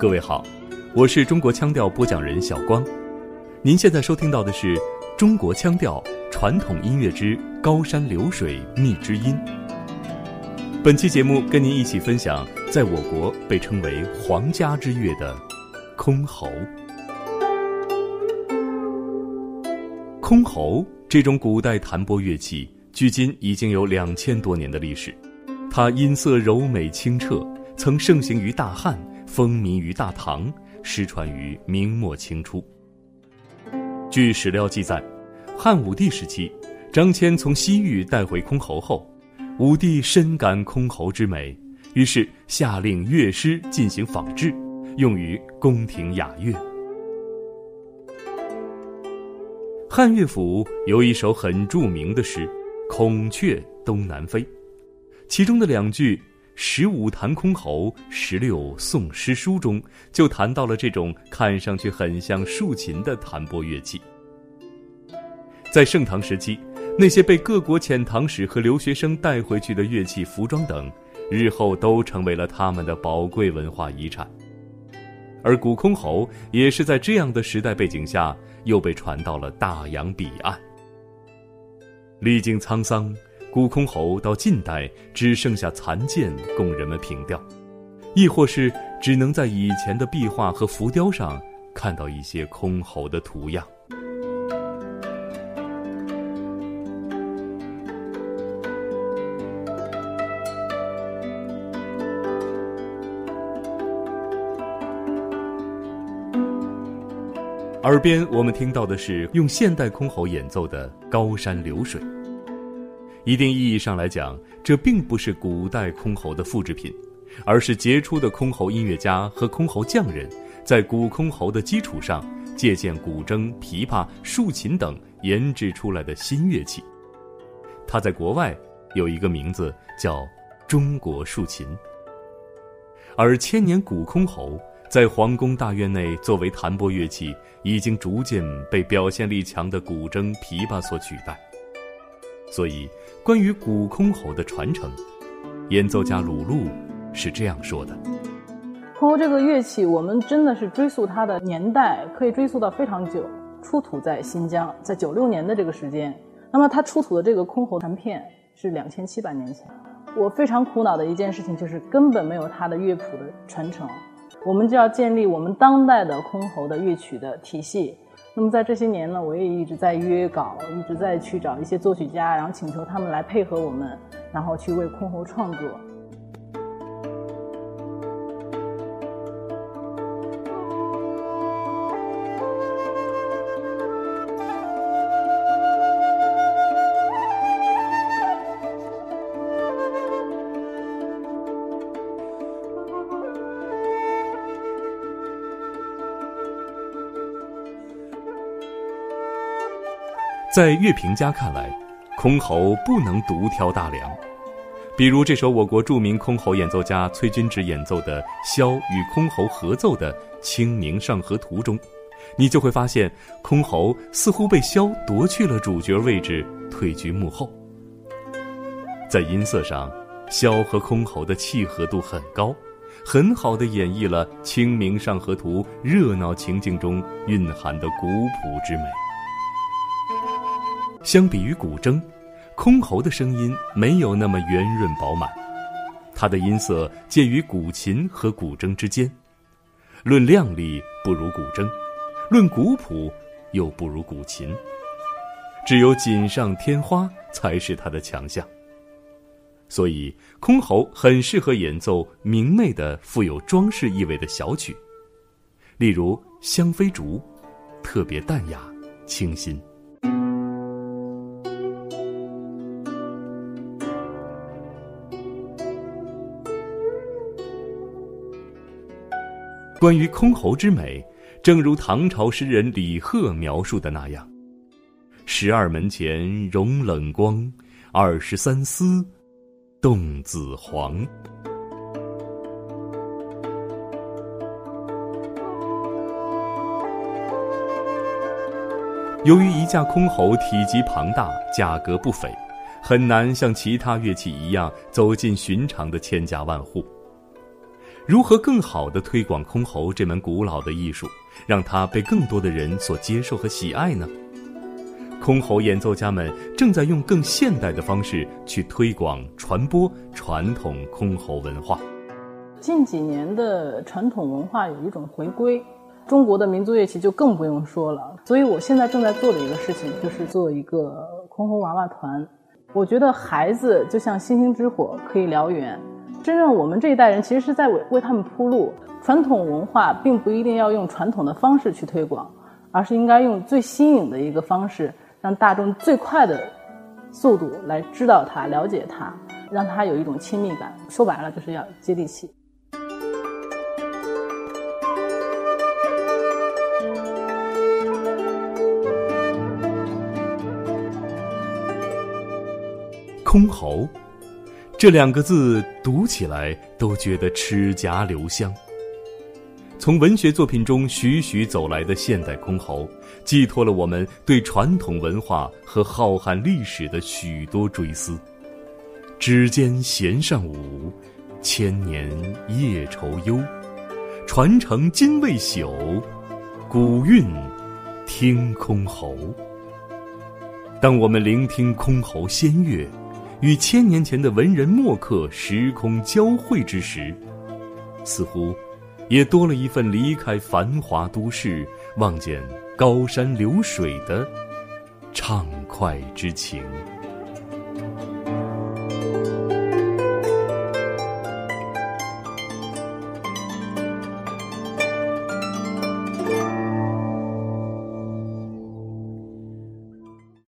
各位好，我是中国腔调播讲人小光。您现在收听到的是《中国腔调传统音乐之高山流水觅知音》。本期节目跟您一起分享，在我国被称为“皇家之乐”的箜篌。箜篌这种古代弹拨乐器，距今已经有两千多年的历史。它音色柔美清澈，曾盛行于大汉，风靡于大唐，失传于明末清初。据史料记载，汉武帝时期，张骞从西域带回箜篌后，武帝深感箜篌之美，于是下令乐师进行仿制，用于宫廷雅乐。汉乐府有一首很著名的诗《孔雀东南飞》，其中的两句“十五弹箜篌，十六诵诗书”中，就谈到了这种看上去很像竖琴的弹拨乐器。在盛唐时期，那些被各国遣唐使和留学生带回去的乐器、服装等，日后都成为了他们的宝贵文化遗产。而古箜篌也是在这样的时代背景下。又被传到了大洋彼岸。历经沧桑，古箜篌到近代只剩下残件供人们凭吊，亦或是只能在以前的壁画和浮雕上看到一些箜篌的图样。耳边我们听到的是用现代箜篌演奏的《高山流水》。一定意义上来讲，这并不是古代箜篌的复制品，而是杰出的箜篌音乐家和箜篌匠人，在古箜篌的基础上，借鉴古筝、琵琶、竖琴等研制出来的新乐器。它在国外有一个名字叫“中国竖琴”，而千年古箜篌。在皇宫大院内，作为弹拨乐器，已经逐渐被表现力强的古筝、琵琶所取代。所以，关于古箜篌的传承，演奏家鲁路是这样说的：箜篌这个乐器，我们真的是追溯它的年代，可以追溯到非常久，出土在新疆，在九六年的这个时间。那么，它出土的这个箜篌残片是两千七百年前。我非常苦恼的一件事情就是，根本没有它的乐谱的传承。我们就要建立我们当代的箜篌的乐曲的体系。那么在这些年呢，我也一直在约稿，一直在去找一些作曲家，然后请求他们来配合我们，然后去为箜篌创作。在乐评家看来，箜篌不能独挑大梁。比如这首我国著名箜篌演奏家崔君直演奏的箫与箜篌合奏的《清明上河图》中，你就会发现，箜篌似乎被箫夺去了主角位置，退居幕后。在音色上，箫和箜篌的契合度很高，很好的演绎了《清明上河图》热闹情境中蕴含的古朴之美。相比于古筝，箜篌的声音没有那么圆润饱满，它的音色介于古琴和古筝之间，论亮丽不如古筝，论古朴又不如古琴，只有锦上添花才是它的强项。所以，箜篌很适合演奏明媚的、富有装饰意味的小曲，例如《香妃竹》，特别淡雅、清新。关于箜篌之美，正如唐朝诗人李贺描述的那样：“十二门前融冷光，二十三丝动紫黄。”由于一架箜篌体积庞大，价格不菲，很难像其他乐器一样走进寻常的千家万户。如何更好的推广箜篌这门古老的艺术，让它被更多的人所接受和喜爱呢？箜篌演奏家们正在用更现代的方式去推广、传播传统箜篌文化。近几年的传统文化有一种回归，中国的民族乐器就更不用说了。所以我现在正在做的一个事情就是做一个箜篌娃娃团。我觉得孩子就像星星之火，可以燎原。真正我们这一代人其实是在为为他们铺路。传统文化并不一定要用传统的方式去推广，而是应该用最新颖的一个方式，让大众最快的速度来知道它、了解它，让它有一种亲密感。说白了，就是要接地气。箜篌，这两个字读起来都觉得齿颊留香。从文学作品中徐徐走来的现代箜篌，寄托了我们对传统文化和浩瀚历史的许多追思。指尖弦上舞，千年夜愁忧，传承今未朽，古韵听箜篌。当我们聆听箜篌仙乐。与千年前的文人墨客时空交汇之时，似乎也多了一份离开繁华都市，望见高山流水的畅快之情。